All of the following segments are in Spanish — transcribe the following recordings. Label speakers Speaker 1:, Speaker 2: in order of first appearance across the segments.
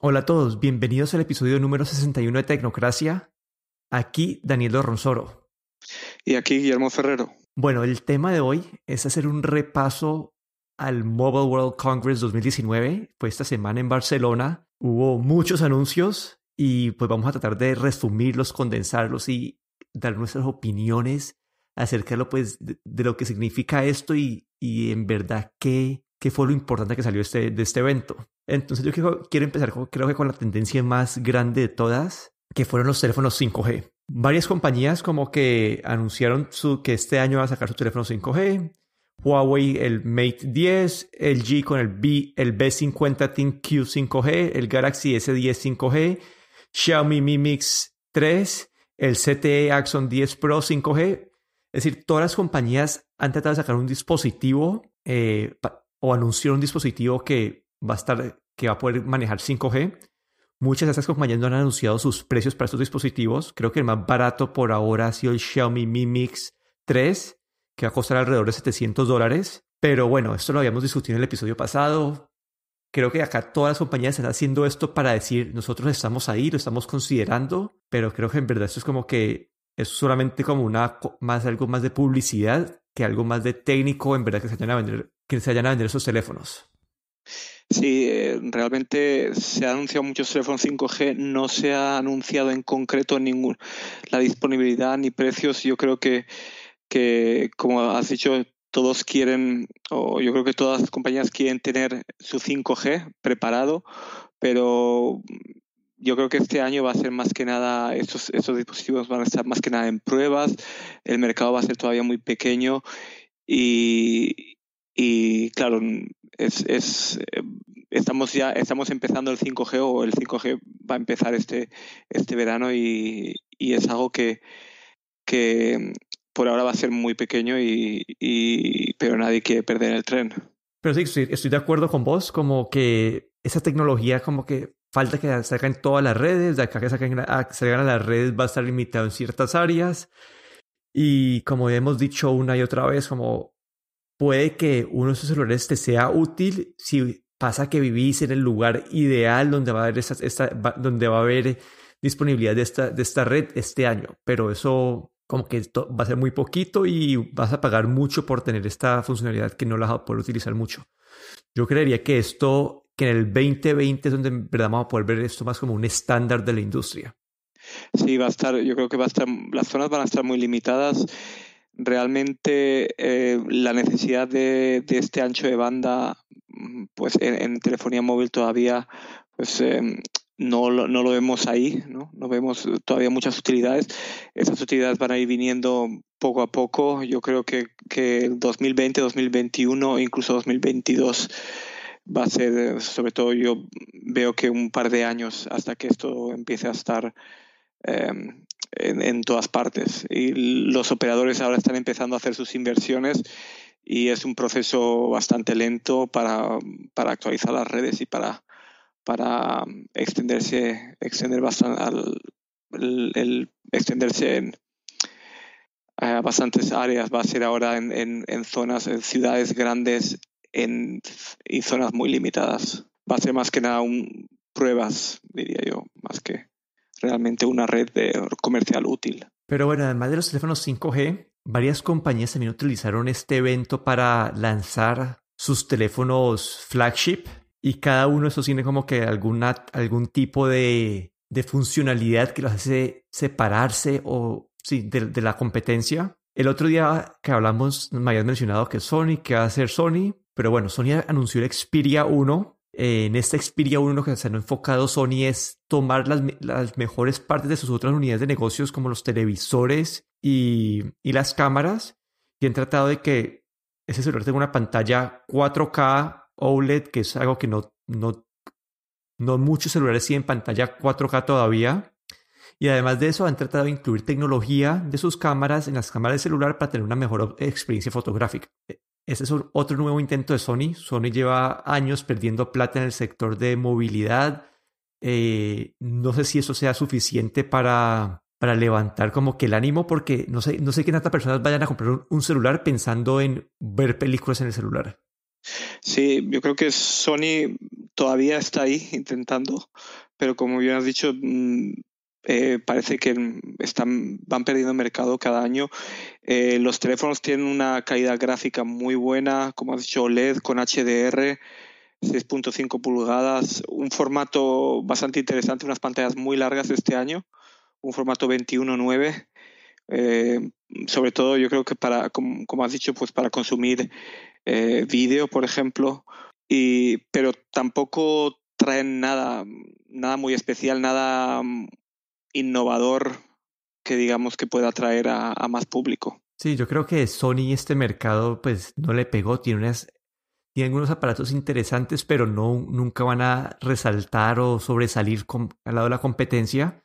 Speaker 1: Hola a todos, bienvenidos al episodio número 61 de Tecnocracia. Aquí Daniel Ronsoro.
Speaker 2: Y aquí Guillermo Ferrero.
Speaker 1: Bueno, el tema de hoy es hacer un repaso al Mobile World Congress 2019. Fue esta semana en Barcelona. Hubo muchos anuncios y pues vamos a tratar de resumirlos, condensarlos y dar nuestras opiniones acerca de lo, pues, de, lo que significa esto y, y en verdad qué, qué fue lo importante que salió este, de este evento. Entonces yo quiero, empezar creo que con la tendencia más grande de todas, que fueron los teléfonos 5G. Varias compañías como que anunciaron que este año va a sacar su teléfono 5G. Huawei el Mate 10, LG con el, B, el B50 Team Q 5G, el Galaxy S10 5G, Xiaomi Mi Mix 3, el CTE Axon 10 Pro 5G. Es decir, todas las compañías han tratado de sacar un dispositivo eh, o anunciaron un dispositivo que va a estar, que va a poder manejar 5G. Muchas de estas compañías no han anunciado sus precios para estos dispositivos. Creo que el más barato por ahora ha sido el Xiaomi Mi Mix 3, que va a costar alrededor de 700 dólares. Pero bueno, esto lo habíamos discutido en el episodio pasado. Creo que acá todas las compañías están haciendo esto para decir, nosotros estamos ahí, lo estamos considerando, pero creo que en verdad esto es como que es solamente como una más algo más de publicidad que algo más de técnico en verdad que se vayan a vender, que se vayan a vender esos teléfonos.
Speaker 2: Sí, eh, realmente se ha anunciado muchos teléfonos 5G, no se ha anunciado en concreto ningún la disponibilidad ni precios. Yo creo que, que, como has dicho, todos quieren, o yo creo que todas las compañías quieren tener su 5G preparado, pero yo creo que este año va a ser más que nada, estos, estos dispositivos van a estar más que nada en pruebas, el mercado va a ser todavía muy pequeño y, y claro, es, es, estamos ya estamos empezando el 5G o el 5G va a empezar este, este verano y, y es algo que, que por ahora va a ser muy pequeño y, y, pero nadie quiere perder el tren.
Speaker 1: Pero sí, estoy, estoy de acuerdo con vos, como que esa tecnología como que falta que salga en todas las redes, de acá que salgan, salgan a las redes va a estar limitado en ciertas áreas. Y como hemos dicho una y otra vez, como puede que uno de esos celulares te sea útil si pasa que vivís en el lugar ideal donde va a haber, esta, donde va a haber disponibilidad de esta, de esta red este año. Pero eso como que va a ser muy poquito y vas a pagar mucho por tener esta funcionalidad que no la vas a poder utilizar mucho. Yo creería que esto, que en el 2020 es donde en verdad vamos a poder ver esto más como un estándar de la industria.
Speaker 2: Sí, va a estar, yo creo que va a estar, las zonas van a estar muy limitadas realmente eh, la necesidad de, este ancho de banda mm, pues en, telefonía móvil todavía pues em, no, no, lo vemos ahí, ¿no? no vemos todavía muchas utilidades. Esas utilidades van a ir viniendo poco a poco. Yo creo que, que 2020, 2021 e incluso 2022 va a ser, sobre todo yo veo que un par de años hasta que esto empiece a estar em, en, todas partes. Y los operadores ahora están empezando a hacer sus inversiones y es un proceso bastante lento para, para actualizar las redes y para, para extenderse, extender bastante al, el, extenderse en bastantes áreas. Va a ser ahora en, en, en zonas, en ciudades grandes en, y zonas muy limitadas. Va a ser más que nada un, pruebas, diría yo, más que realmente una red de comercial útil.
Speaker 1: Pero bueno, además de los teléfonos 5G, varias compañías también utilizaron este evento para lanzar sus teléfonos flagship y cada uno de esos tiene como que alguna, algún tipo de, de funcionalidad que los hace separarse o sí, de, de, la competencia. El otro día que hablamos, me habías mencionado que Sony, que va a ser Sony, pero bueno, Sony anunció el Xperia 1 eh, en esta Xperia 1 lo que se ha enfocado Sony es tomar las, las, mejores partes de sus otras unidades de negocios como los televisores y, y las cámaras y han tratado de que ese celular tenga una pantalla 4K OLED, que es algo que no, no, no muchos celulares tienen pantalla 4K todavía. Y además de eso, han tratado de incluir tecnología de sus cámaras en las cámaras de celular para tener una mejor experiencia fotográfica. Ese es otro nuevo intento de Sony. Sony lleva años perdiendo plata en el sector de movilidad. Eh, no sé si eso sea suficiente para, para levantar como que el ánimo, porque no sé, no sé qué tantas personas vayan a comprar un, celular pensando en ver películas en el celular.
Speaker 2: Sí, yo creo que Sony todavía está ahí intentando, pero como bien has dicho, mm, eh, parece que están, van perdiendo mercado cada año. Eh, los teléfonos tienen una calidad gráfica muy buena, como has dicho, OLED con HDR, 6.5 pulgadas, un formato bastante interesante, unas pantallas muy largas este año, un formato 21.9. Eh, sobre todo yo creo que para, como, has dicho, pues para consumir eh, vídeo, por ejemplo, y, pero tampoco traen nada, nada muy especial, nada innovador que digamos que pueda atraer a, más público.
Speaker 1: Sí, yo creo que Sony este mercado pues no le pegó, tiene unas tiene algunos aparatos interesantes, pero no nunca van a resaltar o sobresalir al lado de la competencia.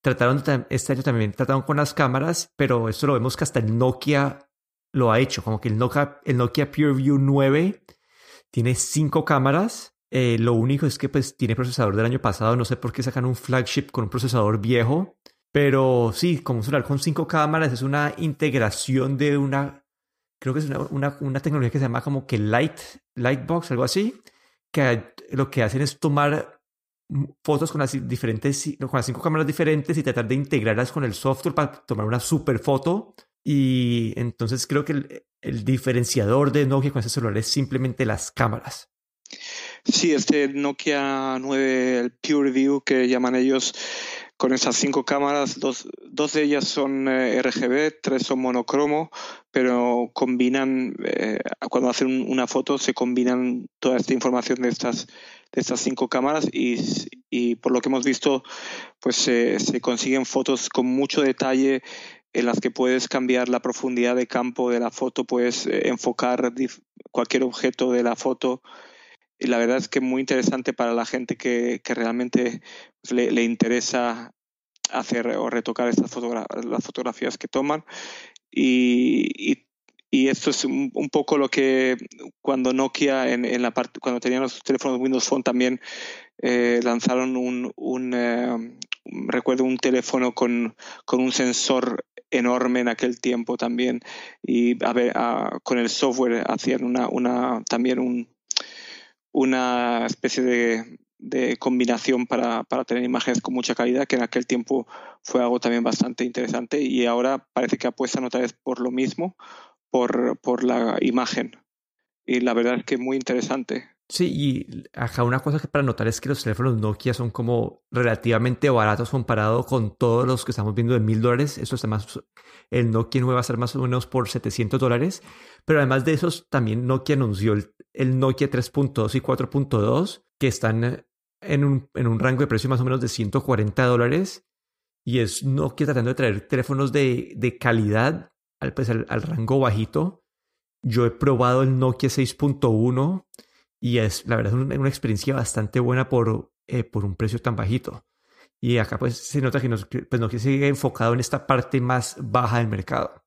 Speaker 1: Trataron este año también trataron con las cámaras, pero esto lo vemos que hasta el Nokia lo ha hecho, como que el Nokia, el Nokia PureView 9 tiene cinco cámaras. Eh, lo único es que pues tiene procesador del año pasado, no sé por qué sacan un flagship con un procesador viejo, pero sí, como un celular con cinco cámaras es una integración de una, creo que es una, una, tecnología que se llama como que Light, Lightbox, algo así, que lo que hacen es tomar fotos con las diferentes, con las cinco cámaras diferentes y tratar de integrarlas con el software para tomar una super foto y entonces creo que el, diferenciador de Nokia con ese celular es simplemente las cámaras.
Speaker 2: Sí, este Nokia 9, el PureView que llaman ellos, con esas cinco cámaras, dos, dos de ellas son eh, RGB, tres son monocromo, pero combinan, eh, cuando hacen una foto, se combinan toda esta información de estas, de estas cinco cámaras y, y por lo que hemos visto, pues se consiguen fotos con mucho detalle en las que puedes cambiar la profundidad de campo de la foto, puedes eh, enfocar cualquier objeto de la foto. Y la verdad es que muy interesante para la gente que, realmente pues, le, interesa hacer o retocar estas las fotografías que toman. Y, esto es un, poco lo que cuando Nokia en, la parte, cuando tenían los teléfonos Windows Phone también eh, lanzaron un, eh, recuerdo un teléfono con, con, un sensor enorme en aquel tiempo también y a ver, con el software hacían una, una también un, una especie de, combinación para, tener imágenes con mucha calidad, que en aquel tiempo fue algo también bastante interesante y ahora parece que apuestan otra vez por lo mismo, por, la imagen. Y la verdad es que muy interesante.
Speaker 1: Sí, y acá una cosa que para notar es que los teléfonos Nokia son como relativamente baratos comparado con todos los que estamos viendo de mil dólares. Esto está más, el Nokia nuevo va a ser más o menos por 700 dólares. Pero además de esos, también Nokia anunció el, Nokia 3.2 y 4.2 que están en un, en un rango de precio más o menos de 140 dólares. Y es Nokia tratando de traer teléfonos de, de calidad al, pues, al, rango bajito. Yo he probado el Nokia 6.1 y es, la verdad, es una, experiencia bastante buena por, eh, por un precio tan bajito. Y acá pues se nota que nos, pues, no sigue enfocado en esta parte más baja del mercado.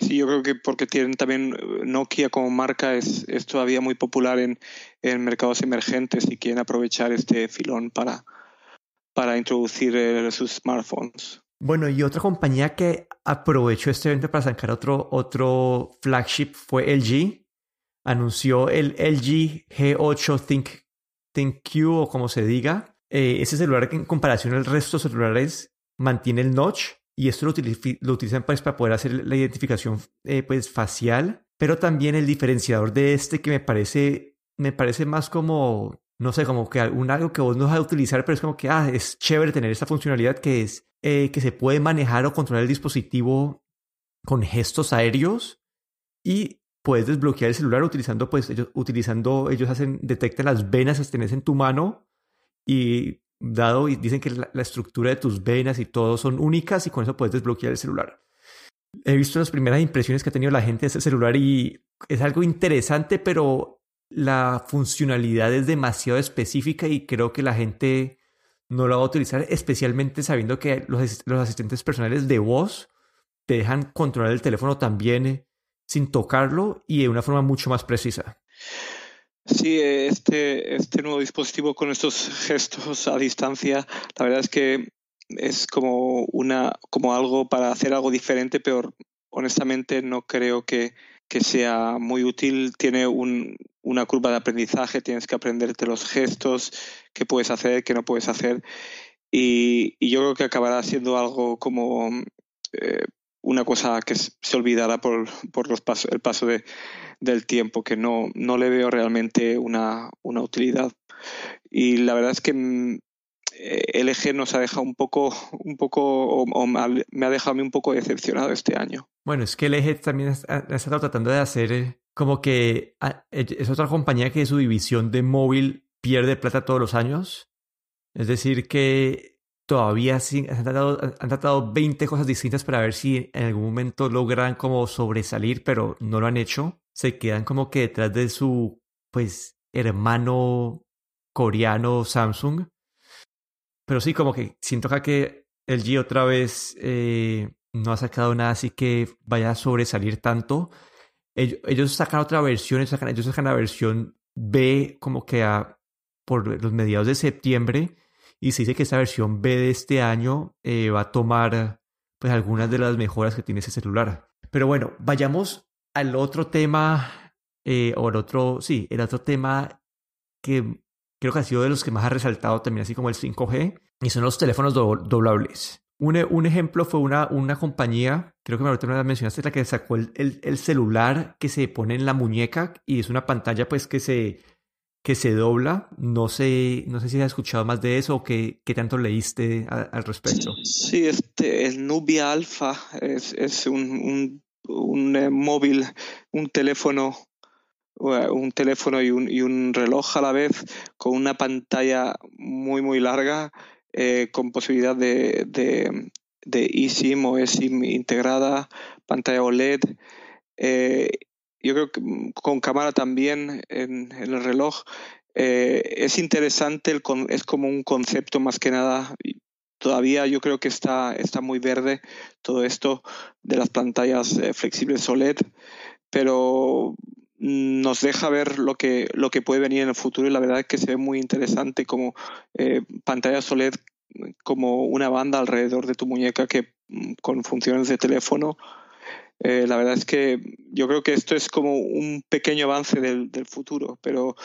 Speaker 2: Sí, yo creo que porque tienen también eh, Nokia como marca es, todavía muy popular en, mercados emergentes y quieren aprovechar este filón para, para introducir eh, sus smartphones.
Speaker 1: Bueno, y otra compañía que aprovechó este evento para sacar otro, otro flagship fue LG, anunció el LG G8 Think, ThinkQ o como se diga. Eh, ese celular en comparación al resto de celulares mantiene el notch y esto lo, lo utilizan pues, para poder hacer la identificación eh, pues, facial, pero también el diferenciador de este que me parece, me parece más como, no sé, como que un, algo que vos no vas a utilizar, pero es como que, ah, es chévere tener esta funcionalidad que es eh, que se puede manejar o controlar el dispositivo con gestos aéreos y puedes desbloquear el celular utilizando, pues, ellos, utilizando, ellos hacen, detectan las venas que tenés en tu mano y dado, y dicen que la, estructura de tus venas y todo son únicas y con eso puedes desbloquear el celular. He visto las primeras impresiones que ha tenido la gente de ese celular y es algo interesante, pero la funcionalidad es demasiado específica y creo que la gente no lo va a utilizar, especialmente sabiendo que los, los asistentes personales de voz te dejan controlar el teléfono también sin tocarlo y de una forma mucho más precisa.
Speaker 2: Sí, este, este nuevo dispositivo con estos gestos a distancia, la verdad es que es como una como algo para hacer algo diferente, pero honestamente no creo que, sea muy útil. Tiene un, una curva de aprendizaje, tienes que aprenderte los gestos, qué puedes hacer, qué no puedes hacer. Y, yo creo que acabará siendo algo como eh, una cosa que se olvidará por, por los pasos, el paso de, del tiempo, que no, no le veo realmente una, una utilidad. Y la verdad es que mm, eh, LG nos ha dejado un poco, un poco o, me ha dejado a mí un poco decepcionado este año.
Speaker 1: Bueno, es que LG también ha, estado tratando de hacer eh, como que ah, es otra compañía que su división de móvil pierde plata todos los años. Es decir, que todavía han, tratado, han tratado 20 cosas distintas para ver si en algún momento logran como sobresalir, pero no lo han hecho. Se quedan como que detrás de su, pues, hermano coreano Samsung. Pero sí, como que siento que el G otra vez eh, no ha sacado nada así que vaya a sobresalir tanto. Ellos, sacan otra versión, ellos sacan, ellos sacan la versión B como que a, por los mediados de septiembre y se dice que esta versión B de este año eh, va a tomar pues algunas de las mejoras que tiene ese celular. Pero bueno, vayamos al otro tema, eh, o el otro, sí, el otro tema que creo que ha sido de los que más ha resaltado también, así como el 5G, y son los teléfonos doblables. Un, un, ejemplo fue una, una compañía, creo que me lo mencionaste, la que sacó el, el, celular que se pone en la muñeca y es una pantalla pues que se, que se dobla. No sé, no sé si has escuchado más de eso o qué, qué tanto leíste al respecto.
Speaker 2: Sí, este, el Nubia Alpha es, es un, un, un eh, móvil, un teléfono un teléfono y un, y un, reloj a la vez con una pantalla muy muy larga eh, con posibilidad de, de, de, eSIM o eSIM integrada, pantalla OLED. Eh, yo creo que con cámara también en, el reloj. Eh, es interesante, es como un concepto más que nada. Todavía yo creo que está, está muy verde todo esto de las pantallas flexibles OLED, pero nos deja ver lo que, lo que puede venir en el futuro y la verdad es que se ve muy interesante como eh, pantalla OLED como una banda alrededor de tu muñeca que mm, con funciones de teléfono. Eh, la verdad es que yo creo que esto es como un pequeño avance del, futuro, pero,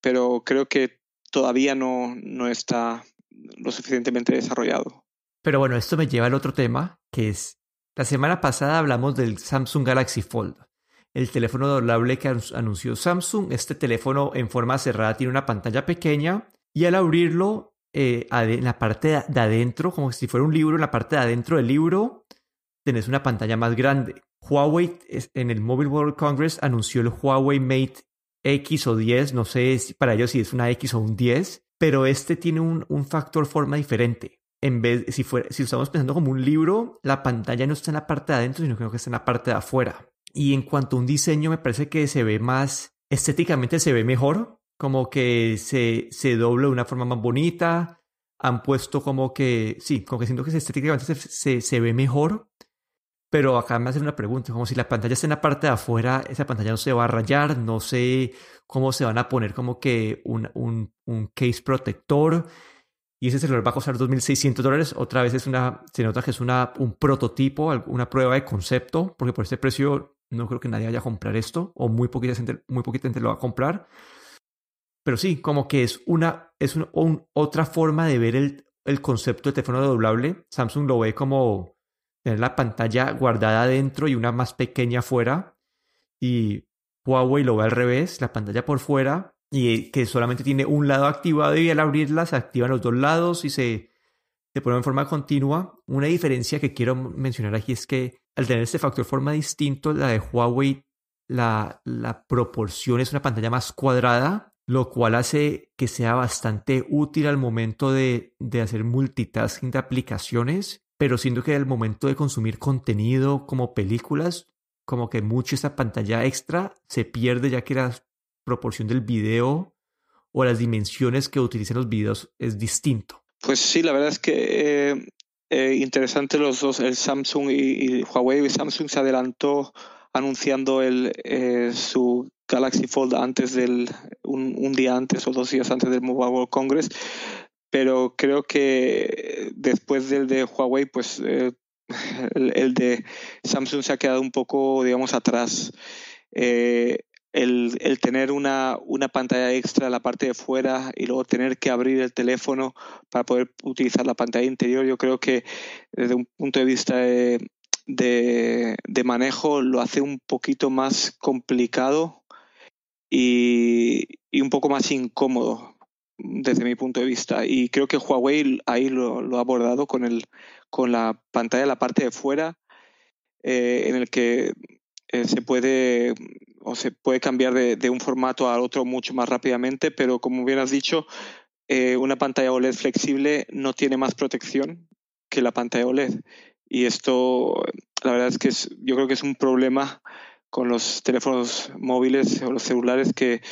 Speaker 2: pero creo que todavía no, no está lo suficientemente desarrollado.
Speaker 1: Pero bueno, esto me lleva al otro tema, que es, la semana pasada hablamos del Samsung Galaxy Fold el teléfono doblable que anunció Samsung. Este teléfono en forma cerrada tiene una pantalla pequeña y al abrirlo eh, en la parte de adentro, como si fuera un libro, en la parte de adentro del libro tenés una pantalla más grande. Huawei en el Mobile World Congress anunció el Huawei Mate X o 10, no sé para ellos si es una X o un 10, pero este tiene un, factor forma diferente. En vez, si, fuera, si estamos pensando como un libro, la pantalla no está en la parte de adentro, sino que está en la parte de afuera. Y en cuanto a un diseño, me parece que se ve más, estéticamente se ve mejor, como que se, se dobla de una forma más bonita. Han puesto como que, sí, como que siento que estéticamente se, se, ve mejor. Pero acá me hacen una pregunta, como si la pantalla está en la parte de afuera, esa pantalla no se va a rayar, no sé cómo se van a poner como que un, un, un case protector. Y ese celular va a costar 2.600 dólares. Otra vez es una, se nota que es una, un prototipo, una prueba de concepto, porque por este precio no creo que nadie vaya a comprar esto, o muy poquita gente, muy poquita gente lo va a comprar. Pero sí, como que es una, es otra forma de ver el, el concepto de teléfono doblable. Samsung lo ve como tener la pantalla guardada adentro y una más pequeña afuera. Y Huawei lo ve al revés, la pantalla por fuera y que solamente tiene un lado activado y al abrirla se activan los dos lados y se, se pone en forma continua. Una diferencia que quiero mencionar aquí es que al tener este factor forma distinto, la de Huawei, la, la proporción es una pantalla más cuadrada, lo cual hace que sea bastante útil al momento de, de hacer multitasking de aplicaciones, pero siento que al momento de consumir contenido como películas, como que mucho esa pantalla extra se pierde ya que la proporción del video o las dimensiones que utilizan los videos es distinto.
Speaker 2: Pues sí, la verdad es que eh, eh, interesante los dos, el Samsung y, Huawei. Samsung se adelantó anunciando el, eh, su Galaxy Fold antes del, un, día antes o dos días antes del Mobile World Congress, pero creo que después del de Huawei, pues eh, el, de Samsung se ha quedado un poco, digamos, atrás. el el, el, tener una, una, pantalla extra en la parte de fuera y luego tener que abrir el teléfono para poder utilizar la pantalla interior, yo creo que desde un punto de vista de, de, de manejo lo hace un poquito más complicado y, y, un poco más incómodo desde mi punto de vista. Y creo que Huawei ahí lo, ha abordado con, el, con la pantalla en la parte de fuera, eh, en el que eh, se puede o se puede cambiar de, de, un formato al otro mucho más rápidamente, pero como bien has dicho, eh, una pantalla OLED flexible no tiene más protección que la pantalla OLED. Y esto, la verdad es que es, yo creo que es un problema con los teléfonos móviles o los celulares que,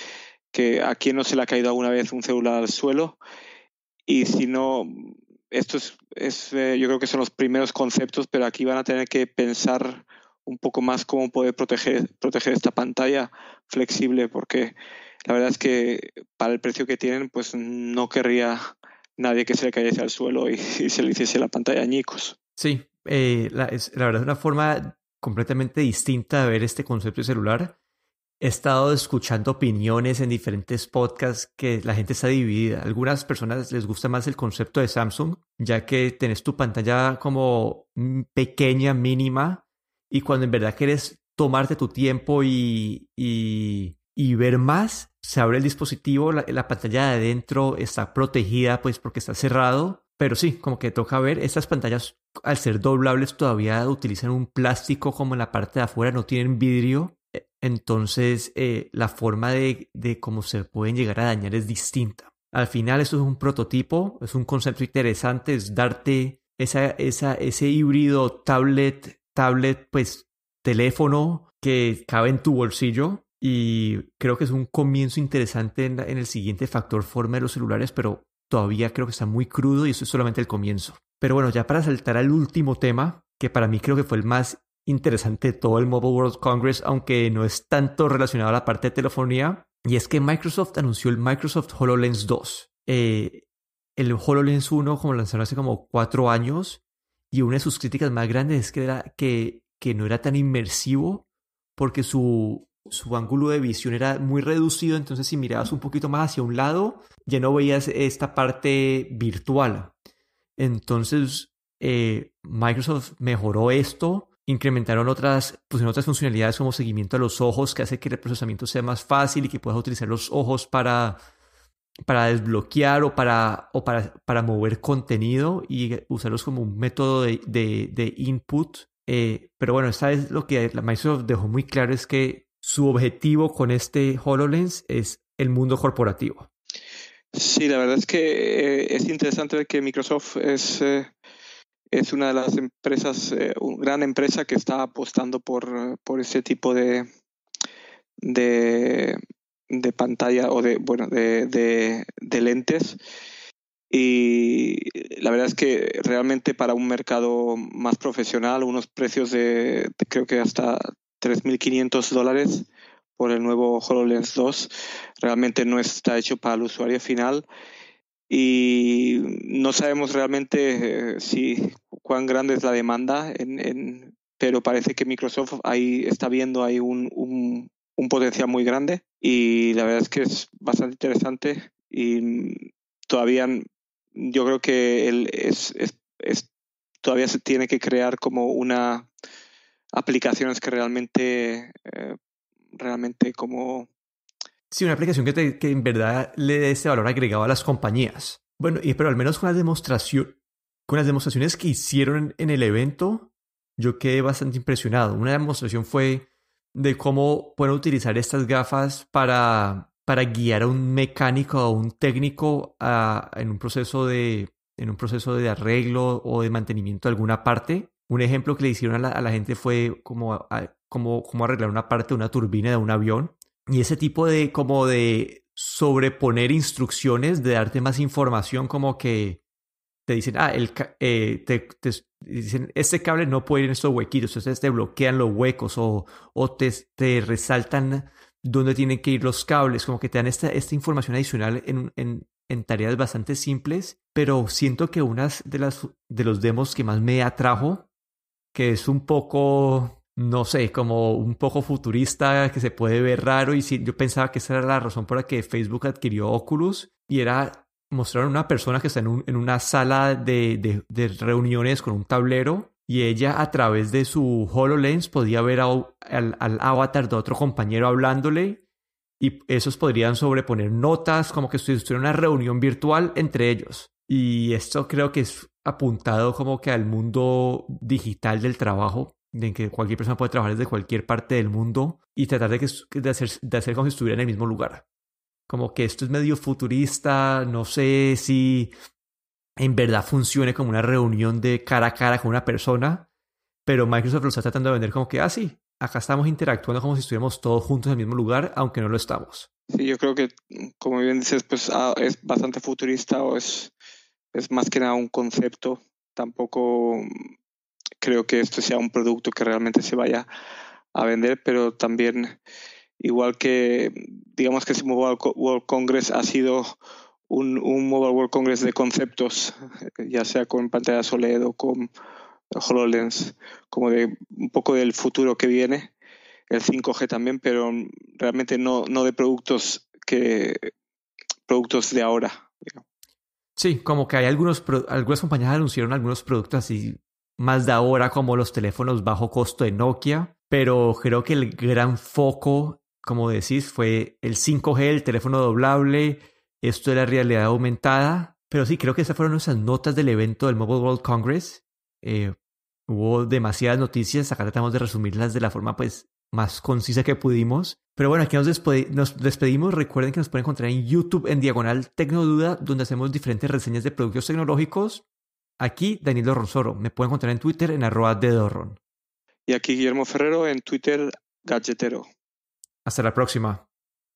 Speaker 2: que a quien no se le ha caído alguna vez un celular al suelo. Y si no, esto es, eh, yo creo que son los primeros conceptos, pero aquí van a tener que pensar un poco más cómo poder proteger, proteger esta pantalla flexible, porque la verdad es que para el precio que tienen, pues no querría nadie que se le cayese al suelo y, se le hiciese la pantalla añicos.
Speaker 1: Sí, eh, es, la verdad es una forma completamente distinta de ver este concepto de celular. He estado escuchando opiniones en diferentes podcasts que la gente está dividida. algunas personas les gusta más el concepto de Samsung, ya que tenés tu pantalla como pequeña, mínima, y cuando en verdad quieres tomarte tu tiempo y, y, y ver más, se abre el dispositivo, la, la, pantalla de adentro está protegida pues porque está cerrado, pero sí, como que toca ver, estas pantallas al ser doblables todavía utilizan un plástico como en la parte de afuera, no tienen vidrio, entonces eh, la forma de, cómo se pueden llegar a dañar es distinta. Al final esto es un prototipo, es un concepto interesante, es darte ese híbrido tablet tablet, pues teléfono que cabe en tu bolsillo y creo que es un comienzo interesante en, en, el siguiente factor forma de los celulares, pero todavía creo que está muy crudo y eso es solamente el comienzo. Pero bueno, ya para saltar al último tema, que para mí creo que fue el más interesante todo el Mobile World Congress, aunque no es tanto relacionado a la parte de telefonía, y es que Microsoft anunció el Microsoft HoloLens 2. Eh, el HoloLens 1, como lanzaron hace como cuatro años, y una de sus críticas más grandes es que, era, que, que no era tan inmersivo porque su, su ángulo de visión era muy reducido, entonces si mirabas un poquito más hacia un lado, ya no veías esta parte virtual. Entonces, eh, Microsoft mejoró esto, incrementaron otras, pusieron otras funcionalidades como seguimiento a los ojos, que hace que el procesamiento sea más fácil y que puedas utilizar los ojos para para desbloquear o para, o para, para mover contenido y usarlos como un método de, de, de input. Eh, pero bueno, esta vez lo que la Microsoft dejó muy claro es que su objetivo con este HoloLens es el mundo corporativo.
Speaker 2: Sí, la verdad es que eh, es interesante ver que Microsoft es, eh, es una de las empresas, eh, una gran empresa que está apostando por, por ese tipo de, de, de pantalla o de, bueno, de, de, de, lentes. Y la verdad es que realmente para un mercado más profesional, unos precios de, de creo que hasta 3.500 dólares por el nuevo HoloLens 2 realmente no está hecho para el usuario final y no sabemos realmente eh, si cuán grande es la demanda en, pero parece que Microsoft ahí está viendo ahí un, un, potencial muy grande y la verdad es que es bastante interesante y todavía yo creo que es, es, es, todavía se tiene que crear como una aplicaciones que realmente eh, realmente como
Speaker 1: sí una aplicación que, te, que en verdad le dé ese valor agregado a las compañías bueno y pero al menos con la demostración con las demostraciones que hicieron en el evento yo quedé bastante impresionado una demostración fue de cómo pueden utilizar estas gafas para, para guiar a un mecánico o un técnico a, en, un proceso de, en un proceso de arreglo o de mantenimiento de alguna parte. Un ejemplo que le hicieron a la, gente fue como, como, como arreglar una parte de una turbina de un avión. Y ese tipo de como de sobreponer instrucciones, de darte más información como que te dicen, ah, el, eh, te, dicen, este cable no puede ir en estos huequitos, entonces te bloquean los huecos o, o te, te, resaltan dónde tienen que ir los cables, como que te dan esta, esta información adicional en, en, en, tareas bastante simples, pero siento que una de, las, de los demos que más me atrajo, que es un poco no sé, como un poco futurista, que se puede ver raro. Y sí, yo pensaba que esa era la razón por la que Facebook adquirió Oculus. Y era mostrar a una persona que está en, un, en una sala de, de, reuniones con un tablero. Y ella a través de su HoloLens podía ver al, al avatar de otro compañero hablándole. Y esos podrían sobreponer notas como que estuviera una reunión virtual entre ellos. Y esto creo que es apuntado como que al mundo digital del trabajo, de que cualquier persona puede trabajar desde cualquier parte del mundo y tratar de, que, de, hacer, de hacer como si estuviera en el mismo lugar. Como que esto es medio futurista, no sé si en verdad funcione como una reunión de cara a cara con una persona, pero Microsoft lo está tratando de vender como que, ah, sí, acá estamos interactuando como si estuviéramos todos juntos en el mismo lugar, aunque no lo estamos.
Speaker 2: Sí, yo creo que, como bien dices, pues ah, es bastante futurista o es, es más que nada un concepto. Tampoco creo que esto sea un producto que realmente se vaya a vender, pero también igual que digamos que ese Mobile World Congress ha sido un, Mobile World Congress de conceptos, ya sea con pantalla OLED o con HoloLens, como de un poco del futuro que viene, el 5G también, pero realmente no, no de productos que productos de ahora.
Speaker 1: Sí, como que hay algunos algunas compañías anunciaron algunos productos así más de ahora como los teléfonos bajo costo de Nokia, pero creo que el gran foco, como decís, fue el 5G, el teléfono doblable, esto de la realidad aumentada. Pero sí, creo que esas fueron nuestras notas del evento del Mobile World Congress. Eh, hubo demasiadas noticias, acá tratamos de resumirlas de la forma pues más concisa que pudimos. Pero bueno, aquí nos, nos, despedimos. Recuerden que nos pueden encontrar en YouTube en Diagonal Tecnoduda, donde hacemos diferentes reseñas de productos tecnológicos. Aquí Danilo Ronsoro. Me pueden encontrar en Twitter en arroba de Dorron.
Speaker 2: Y aquí Guillermo Ferrero en Twitter Gadgetero.
Speaker 1: Hasta la próxima.